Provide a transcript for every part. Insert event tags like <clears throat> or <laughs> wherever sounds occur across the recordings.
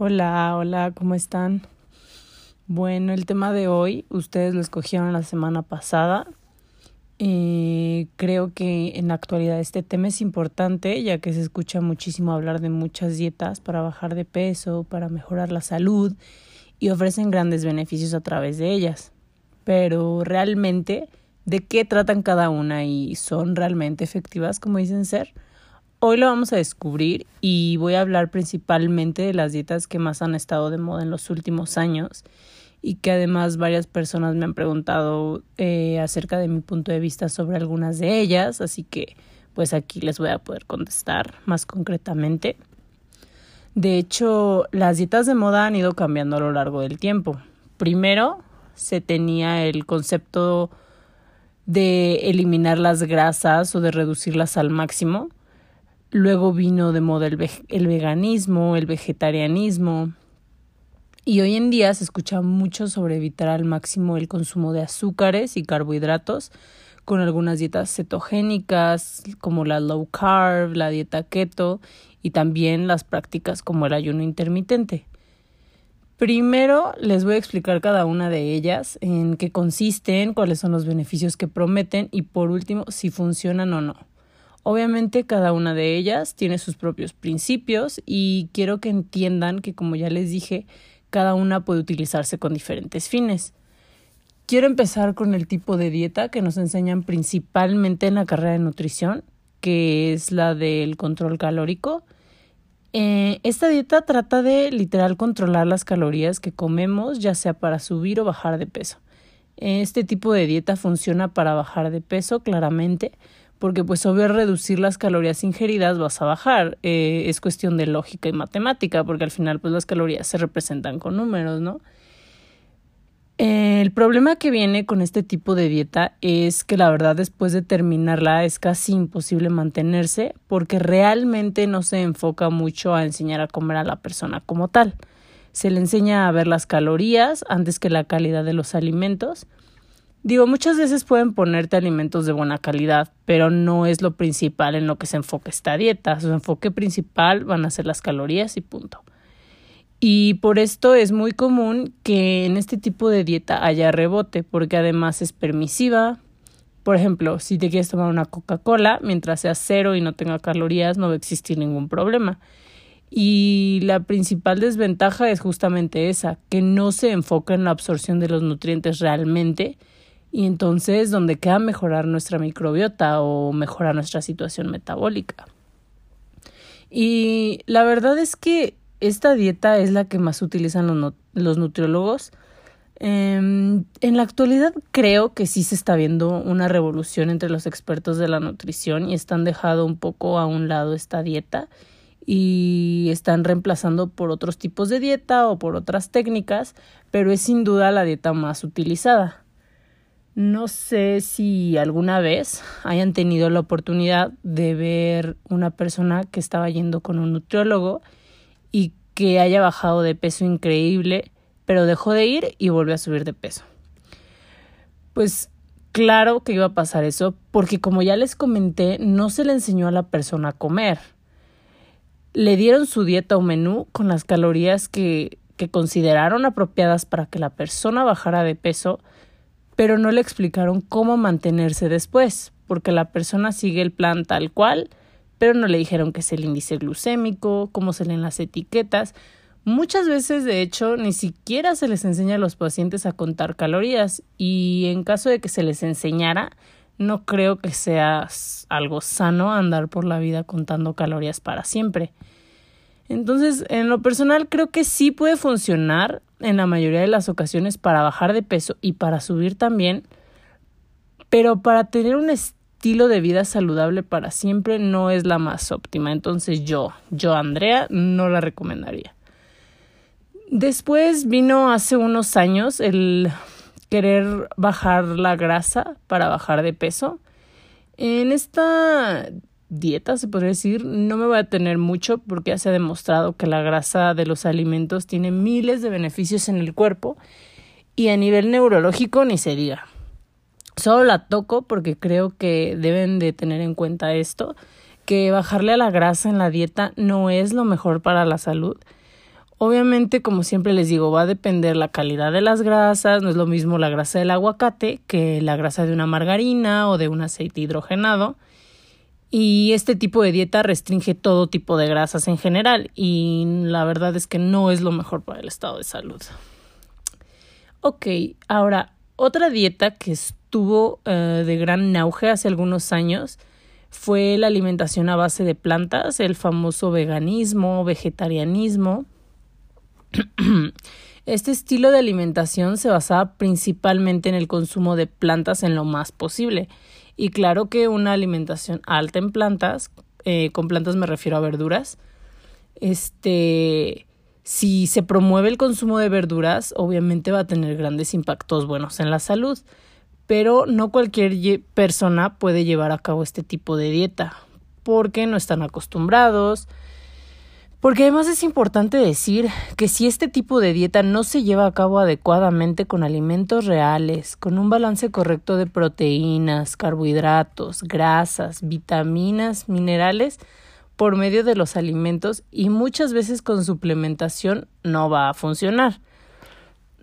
Hola, hola, ¿cómo están? Bueno, el tema de hoy, ustedes lo escogieron la semana pasada. Eh, creo que en la actualidad este tema es importante, ya que se escucha muchísimo hablar de muchas dietas para bajar de peso, para mejorar la salud y ofrecen grandes beneficios a través de ellas. Pero realmente, ¿de qué tratan cada una y son realmente efectivas como dicen ser? Hoy lo vamos a descubrir y voy a hablar principalmente de las dietas que más han estado de moda en los últimos años y que además varias personas me han preguntado eh, acerca de mi punto de vista sobre algunas de ellas, así que pues aquí les voy a poder contestar más concretamente. De hecho, las dietas de moda han ido cambiando a lo largo del tiempo. Primero se tenía el concepto de eliminar las grasas o de reducirlas al máximo Luego vino de moda el, veganismo, el vegetarianismo. Y hoy en día se escucha mucho sobre evitar al máximo el consumo de azúcares y carbohidratos con algunas dietas cetogénicas como la low carb, la dieta keto y también las prácticas como el ayuno intermitente. Primero les voy a explicar cada una de ellas, en qué consisten, cuáles son los beneficios que prometen y por último si funcionan o no. Obviamente cada una de ellas tiene sus propios principios y quiero que entiendan que como ya les dije, cada una puede utilizarse con diferentes fines. Quiero empezar con el tipo de dieta que nos enseñan principalmente en la carrera de nutrición, que es la del control calórico. Eh, esta dieta trata de literal controlar las calorías que comemos, ya sea para subir o bajar de peso. Este tipo de dieta funciona para bajar de peso, claramente, porque pues obvio reducir las calorías ingeridas vas a bajar. Eh, es cuestión de lógica y matemática, porque al final pues las calorías se representan con números, ¿no? el problema que viene con este tipo de dieta es que la verdad después de terminarla es casi imposible mantenerse porque realmente no se enfoca mucho a enseñar a comer a la persona como tal. Se le enseña a ver las calorías antes que la calidad de los alimentos Digo, muchas veces pueden ponerte alimentos de buena calidad, pero no es lo principal en lo que se enfoca esta dieta. Su enfoque principal van a ser las calorías y punto. Y por esto es muy común que en este tipo de dieta haya rebote, porque además es permisiva. Por ejemplo, si te quieres tomar una Coca-Cola, mientras sea cero y no tenga calorías, no va a existir ningún problema. Y la principal desventaja es justamente esa, que no se enfoca en la absorción de los nutrientes realmente, y entonces donde queda mejorar nuestra microbiota o mejorar nuestra situación metabólica. Y la verdad es que esta dieta es la que más utilizan los, los nutriólogos. Em, en la actualidad creo que sí se está viendo una revolución entre los expertos de la nutrición y están dejando un poco a un lado esta dieta y están reemplazando por otros tipos de dieta o por otras técnicas, pero es sin duda la dieta más utilizada. No sé si alguna vez hayan tenido la oportunidad de ver una persona que estaba yendo con un nutriólogo y que haya bajado de peso increíble, pero dejó de ir y volvió a subir de peso. Pues claro que iba a pasar eso, porque como ya les comenté, no se le enseñó a la persona a comer. Le dieron su dieta o menú con las calorías que, que consideraron apropiadas para que la persona bajara de peso, pero no le explicaron cómo mantenerse después, porque la persona sigue el plan tal cual, pero no le dijeron qué es el índice glucémico, cómo se leen las etiquetas. Muchas veces, de hecho, ni siquiera se les enseña a los pacientes a contar calorías y en caso de que se les enseñara, no creo que sea algo sano andar por la vida contando calorías para siempre. Entonces, en lo personal creo que sí puede funcionar en la mayoría de las ocasiones para bajar de peso y para subir también, pero para tener un estilo de vida saludable para siempre no es la más óptima. Entonces yo, yo Andrea, no la recomendaría. Después vino hace unos años el querer bajar la grasa para bajar de peso. En esta dieta, se podría decir, no me voy a tener mucho porque ya se ha demostrado que la grasa de los alimentos tiene miles de beneficios en el cuerpo y a nivel neurológico ni se diga. Solo la toco porque creo que deben de tener en cuenta esto, que bajarle a la grasa en la dieta no es lo mejor para la salud. Obviamente, como siempre les digo, va a depender la calidad de las grasas, no es lo mismo la grasa del aguacate que la grasa de una margarina o de un aceite hidrogenado. Y este tipo de dieta restringe todo tipo de grasas en general y la verdad es que no es lo mejor para el estado de salud. Ok, ahora otra dieta que estuvo eh, de gran auge hace algunos años fue la alimentación a base de plantas, el famoso veganismo, vegetarianismo. <clears throat> Este estilo de alimentación se basaba principalmente en el consumo de plantas en lo más posible. Y claro que una alimentación alta en plantas, eh, con plantas me refiero a verduras, este, si se promueve el consumo de verduras, obviamente va a tener grandes impactos buenos en la salud, pero no cualquier persona puede llevar a cabo este tipo de dieta, porque no están acostumbrados, porque además es importante decir que si este tipo de dieta no se lleva a cabo adecuadamente con alimentos reales, con un balance correcto de proteínas, carbohidratos, grasas, vitaminas, minerales, por medio de los alimentos y muchas veces con suplementación no va a funcionar.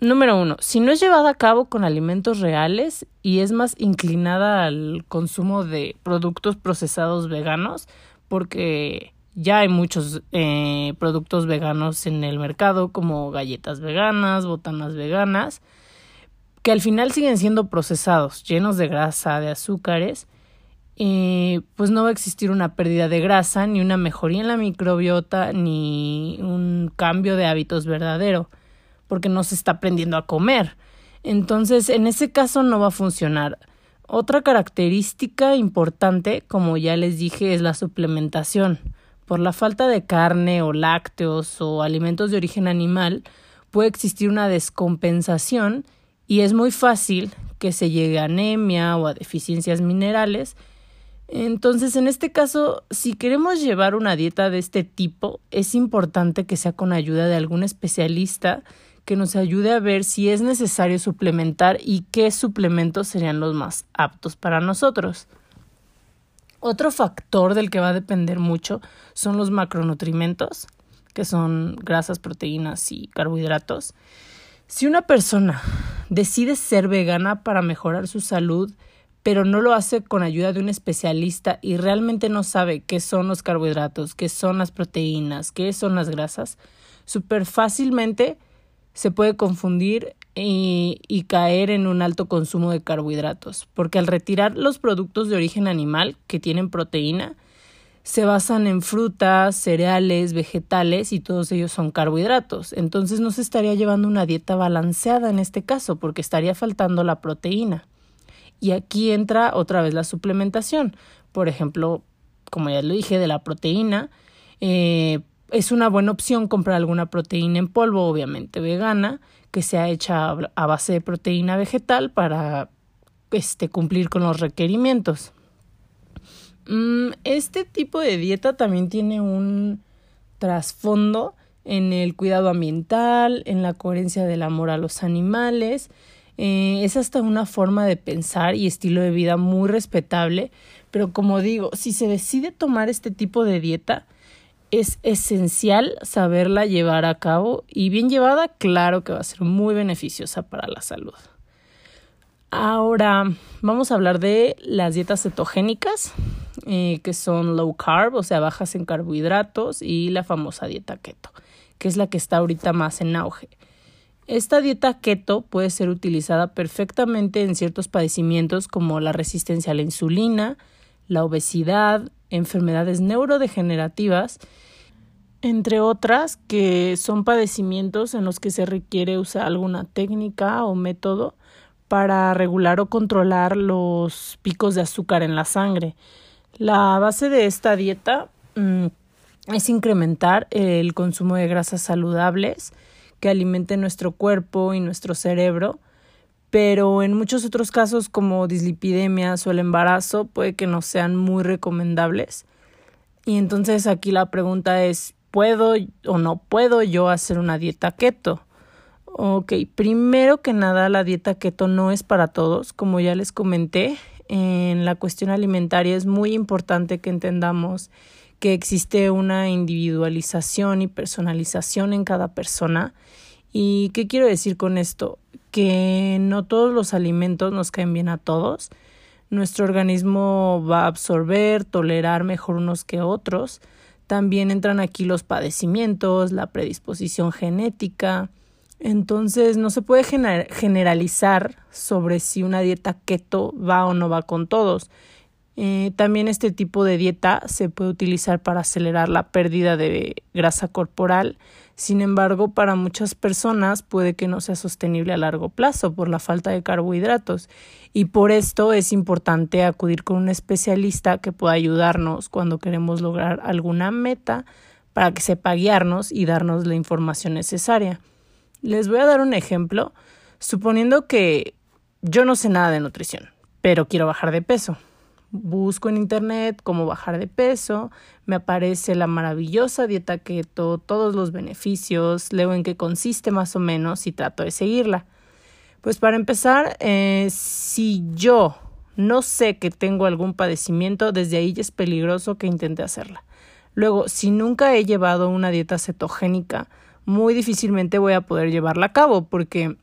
Número uno, si no es llevada a cabo con alimentos reales y es más inclinada al consumo de productos procesados veganos, porque ya hay muchos eh, productos veganos en el mercado, como galletas veganas, botanas veganas, que al final siguen siendo procesados, llenos de grasa, de azúcares, pues no va a existir una pérdida de grasa, ni una mejoría en la microbiota, ni un cambio de hábitos verdadero, porque no se está aprendiendo a comer. Entonces, en ese caso no va a funcionar. Otra característica importante, como ya les dije, es la suplementación. Por la falta de carne o lácteos o alimentos de origen animal, puede existir una descompensación y es muy fácil que se llegue a anemia o a deficiencias minerales entonces, en este caso, si queremos llevar una dieta de este tipo, es importante que sea con ayuda de algún especialista que nos ayude a ver si es necesario suplementar y qué suplementos serían los más aptos para nosotros. Otro factor del que va a depender mucho son los macronutrimentos, que son grasas, proteínas y carbohidratos. Si una persona decide ser vegana para mejorar su salud, pero no lo hace con ayuda de un especialista y realmente no sabe qué son los carbohidratos, qué son las proteínas, qué son las grasas, súper fácilmente se puede confundir y, caer en un alto consumo de carbohidratos, porque al retirar los productos de origen animal que tienen proteína, se basan en frutas, cereales, vegetales y todos ellos son carbohidratos. Entonces no se estaría llevando una dieta balanceada en este caso, porque estaría faltando la proteína. Y aquí entra otra vez la suplementación. Por ejemplo, como ya lo dije, de la proteína. Eh, es una buena opción comprar alguna proteína en polvo, obviamente vegana, que sea hecha a base de proteína vegetal para este, cumplir con los requerimientos. Mm, este tipo de dieta también tiene un trasfondo en el cuidado ambiental, en la coherencia del amor a los animales eh, es hasta una forma de pensar y estilo de vida muy respetable, pero como digo, si se decide tomar este tipo de dieta, es esencial saberla llevar a cabo y bien llevada, claro que va a ser muy beneficiosa para la salud. Ahora vamos a hablar de las dietas cetogénicas, eh, que son low carb, o sea, bajas en carbohidratos, y la famosa dieta keto, que es la que está ahorita más en auge. Esta dieta keto puede ser utilizada perfectamente en ciertos padecimientos como la resistencia a la insulina, la obesidad, enfermedades neurodegenerativas, entre otras que son padecimientos en los que se requiere usar alguna técnica o método para regular o controlar los picos de azúcar en la sangre. La base de esta dieta mm, es incrementar el consumo de grasas saludables, que alimente nuestro cuerpo y nuestro cerebro, pero en muchos otros casos como dislipidemias o el embarazo puede que no sean muy recomendables. Y entonces aquí la pregunta es, ¿puedo o no puedo yo hacer una dieta keto? Ok, primero que nada la dieta keto no es para todos, como ya les comenté, en la cuestión alimentaria es muy importante que entendamos que existe una individualización y personalización en cada persona. ¿Y qué quiero decir con esto? Que no todos los alimentos nos caen bien a todos. Nuestro organismo va a absorber, tolerar mejor unos que otros. También entran aquí los padecimientos, la predisposición genética, entonces no se puede generalizar sobre si una dieta keto va o no va con todos. Eh, también este tipo de dieta se puede utilizar para acelerar la pérdida de grasa corporal. Sin embargo, para muchas personas puede que no sea sostenible a largo plazo por la falta de carbohidratos. Y por esto es importante acudir con un especialista que pueda ayudarnos cuando queremos lograr alguna meta para que sepa guiarnos y darnos la información necesaria. Les voy a dar un ejemplo, suponiendo que yo no sé nada de nutrición, pero quiero bajar de peso. Busco en internet cómo bajar de peso, me aparece la maravillosa dieta keto, todos los beneficios, leo en qué consiste más o menos y trato de seguirla. Pues para empezar, eh, si yo no sé que tengo algún padecimiento, desde ahí es peligroso que intente hacerla. Luego, si nunca he llevado una dieta cetogénica, muy difícilmente voy a poder llevarla a cabo porque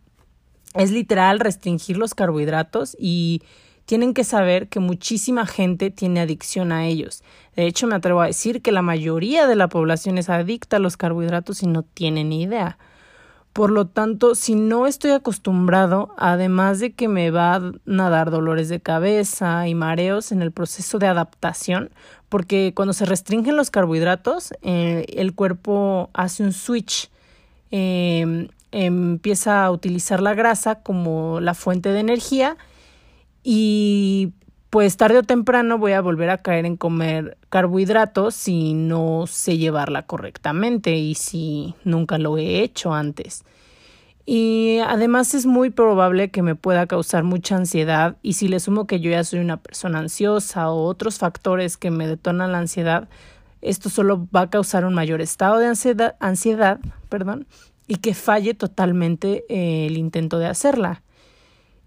es literal restringir los carbohidratos y tienen que saber que muchísima gente tiene adicción a ellos. De hecho, me atrevo a decir que la mayoría de la población es adicta a los carbohidratos y no tiene ni idea. Por lo tanto, si no estoy acostumbrado, además de que me va a dar dolores de cabeza y mareos en el proceso de adaptación, porque cuando se restringen los carbohidratos, eh, el cuerpo hace un switch, eh, empieza a utilizar la grasa como la fuente de energía y pues tarde o temprano voy a volver a caer en comer carbohidratos si no sé llevarla correctamente y si nunca lo he hecho antes. Y además es muy probable que me pueda causar mucha ansiedad y si le sumo que yo ya soy una persona ansiosa o otros factores que me detonan la ansiedad, esto solo va a causar un mayor estado de ansiedad, ansiedad perdón, y que falle totalmente el intento de hacerla.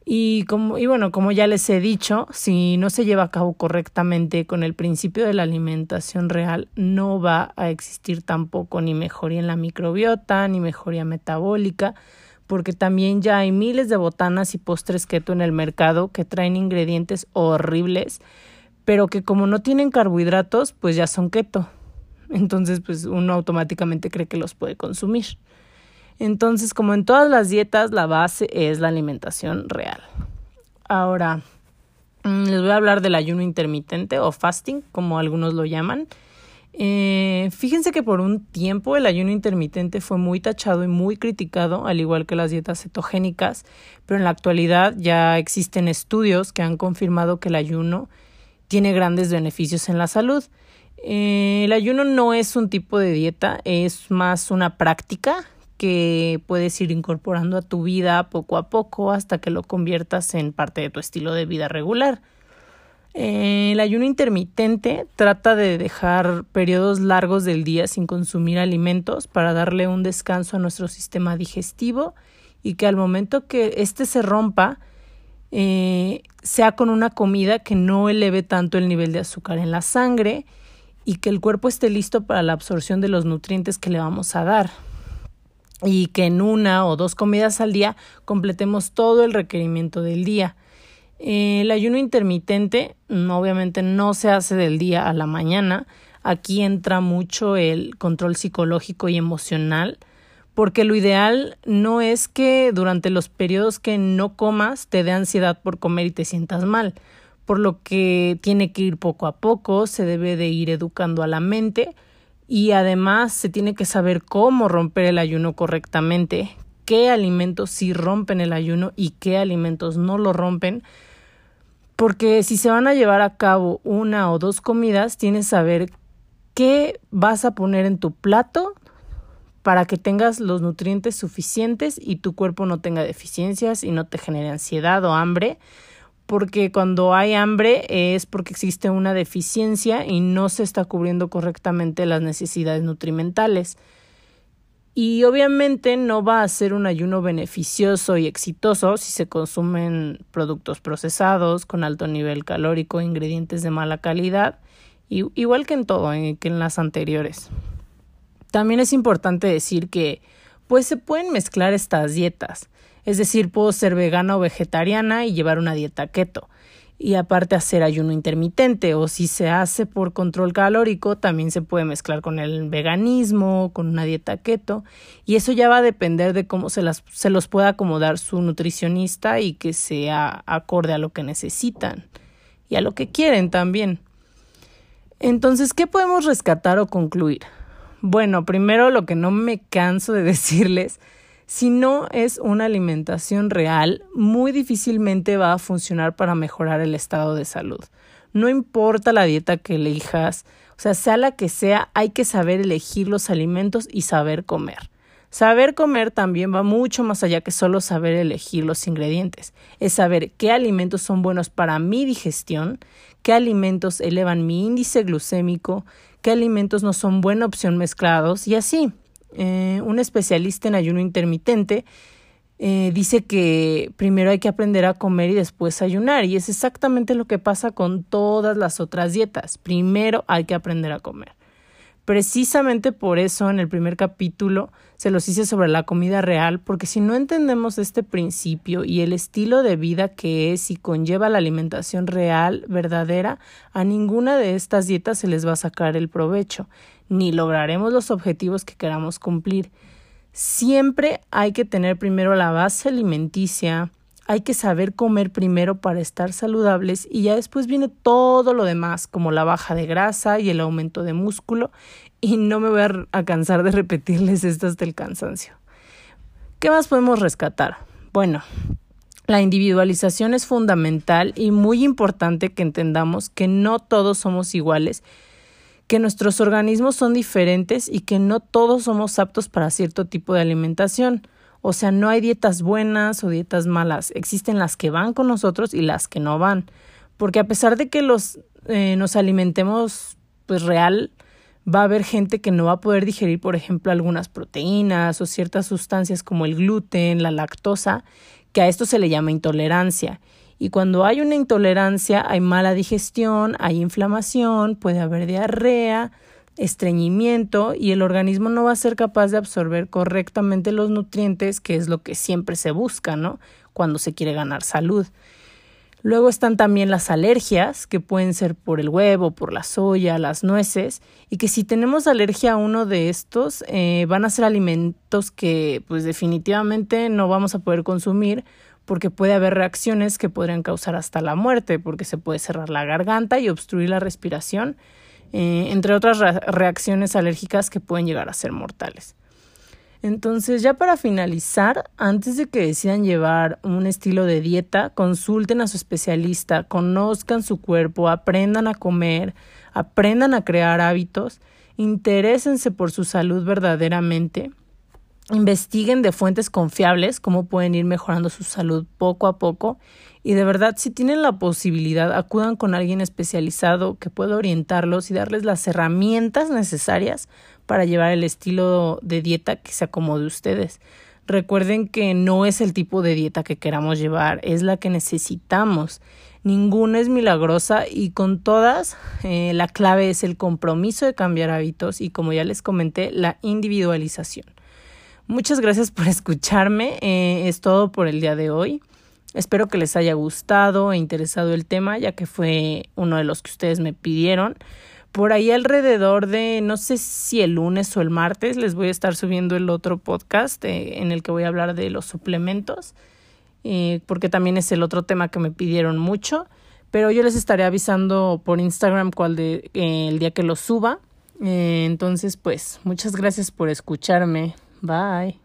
Y, como, y bueno, como ya les he dicho, si no se lleva a cabo correctamente con el principio de la alimentación real, no va a existir tampoco ni mejoría en la microbiota, ni mejoría metabólica, porque también ya hay miles de botanas y postres keto en el mercado que traen ingredientes horribles, pero que como no tienen carbohidratos, pues ya son keto. Entonces, pues uno automáticamente cree que los puede consumir. Entonces, como en todas las dietas, la base es la alimentación real. Ahora, mm, les voy a hablar del ayuno intermitente o fasting, como algunos lo llaman. Eh, fíjense que por un tiempo el ayuno intermitente fue muy tachado y muy criticado, al igual que las dietas cetogénicas, pero en la actualidad ya existen estudios que han confirmado que el ayuno tiene grandes beneficios en la salud. Eh, el ayuno no es un tipo de dieta, es más una práctica que puedes ir incorporando a tu vida poco a poco hasta que lo conviertas en parte de tu estilo de vida regular. Eh, el ayuno intermitente trata de dejar periodos largos del día sin consumir alimentos para darle un descanso a nuestro sistema digestivo y que al momento que éste se rompa eh, sea con una comida que no eleve tanto el nivel de azúcar en la sangre y que el cuerpo esté listo para la absorción de los nutrientes que le vamos a dar y que en una o dos comidas al día completemos todo el requerimiento del día. el ayuno intermitente obviamente no se hace del día a la mañana. Aquí entra mucho el control psicológico y emocional, porque lo ideal no es que durante los periodos que no comas te dé ansiedad por comer y te sientas mal, por lo que tiene que ir poco a poco, se debe de ir educando a la mente y además se tiene que saber cómo romper el ayuno correctamente, qué alimentos sí rompen el ayuno y qué alimentos no lo rompen, porque si se van a llevar a cabo una o dos comidas, tienes que saber qué vas a poner en tu plato para que tengas los nutrientes suficientes y tu cuerpo no tenga deficiencias y no te genere ansiedad o hambre porque cuando hay hambre es porque existe una deficiencia y no se está cubriendo correctamente las necesidades nutrimentales. Y obviamente no va a ser un ayuno beneficioso y exitoso si se consumen productos procesados con alto nivel calórico ingredientes de mala calidad igual que en todo, eh, que en las anteriores. También es importante decir que pues se pueden mezclar estas dietas. Es decir, puedo ser vegana o vegetariana y llevar una dieta keto y aparte hacer ayuno intermitente o si se hace por control calórico también se puede mezclar con el veganismo, con una dieta keto y eso ya va a depender de cómo se, las, se los pueda acomodar su nutricionista y que sea acorde a lo que necesitan y a lo que quieren también. Entonces, ¿qué podemos rescatar o concluir? Bueno, primero lo que no me canso de <laughs> decirles si no es una alimentación real, muy difícilmente va a funcionar para mejorar el estado de salud. No importa la dieta que elijas, o sea, sea la que sea, hay que saber elegir los alimentos y saber comer. Saber comer también va mucho más allá que solo saber elegir los ingredientes. Es saber qué alimentos son buenos para mi digestión, qué alimentos elevan mi índice glucémico, qué alimentos no son buena opción mezclados y así. Eh, un especialista en ayuno intermitente, eh, dice que primero hay que aprender a comer y después ayunar. Y es exactamente lo que pasa con todas las otras dietas. Primero hay que aprender a comer. Precisamente por eso en el primer capítulo se los hice sobre la comida real, porque si no entendemos este principio y el estilo de vida que es y conlleva la alimentación real, verdadera, a ninguna de estas dietas se les va a sacar el provecho, ni lograremos los objetivos que queramos cumplir. Siempre hay que tener primero la base alimenticia, hay que saber comer primero para estar saludables y ya después viene todo lo demás, como la baja de grasa y el aumento de músculo, y no me voy a, cansar de repetirles esto hasta el cansancio. ¿Qué más podemos rescatar? Bueno, la individualización es fundamental y muy importante que entendamos que no todos somos iguales, que nuestros organismos son diferentes y que no todos somos aptos para cierto tipo de alimentación. O sea, no hay dietas buenas o dietas malas. Existen las que van con nosotros y las que no van. Porque a pesar de que los, eh, nos alimentemos pues real, va a haber gente que no va a poder digerir, por ejemplo, algunas proteínas o ciertas sustancias como el gluten, la lactosa, que a esto se le llama intolerancia. Y cuando hay una intolerancia hay mala digestión, hay inflamación, puede haber diarrea, estreñimiento y el organismo no va a ser capaz de absorber correctamente los nutrientes, que es lo que siempre se busca, ¿no? Cuando se quiere ganar salud. Luego están también las alergias, que pueden ser por el huevo, por la soya, las nueces, y que si tenemos alergia a uno de estos, eh, van a ser alimentos que pues definitivamente no vamos a poder consumir porque puede haber reacciones que podrían causar hasta la muerte, porque se puede cerrar la garganta y obstruir la respiración eh, entre otras reacciones alérgicas que pueden llegar a ser mortales. Entonces, ya para finalizar, antes de que decidan llevar un estilo de dieta, consulten a su especialista, conozcan su cuerpo, aprendan a comer, aprendan a crear hábitos, interésense por su salud verdaderamente, investiguen de fuentes confiables cómo pueden ir mejorando su salud poco a poco y de verdad, si tienen la posibilidad, acudan con alguien especializado que pueda orientarlos y darles las herramientas necesarias para llevar el estilo de dieta que se acomode a ustedes. Recuerden que no es el tipo de dieta que queramos llevar, es la que necesitamos. Ninguna es milagrosa y con todas eh, la clave es el compromiso de cambiar hábitos y como ya les comenté, la individualización. Muchas gracias por escucharme. Eh, es todo por el día de hoy. Espero que les haya gustado e interesado el tema, ya que fue uno de los que ustedes me pidieron. Por ahí alrededor de, no sé si el lunes o el martes, les voy a estar subiendo el otro podcast eh, en el que voy a hablar de los suplementos, eh, porque también es el otro tema que me pidieron mucho. Pero yo les estaré avisando por Instagram cuál de, el día que lo suba. entonces, pues, muchas gracias por escucharme. Bye.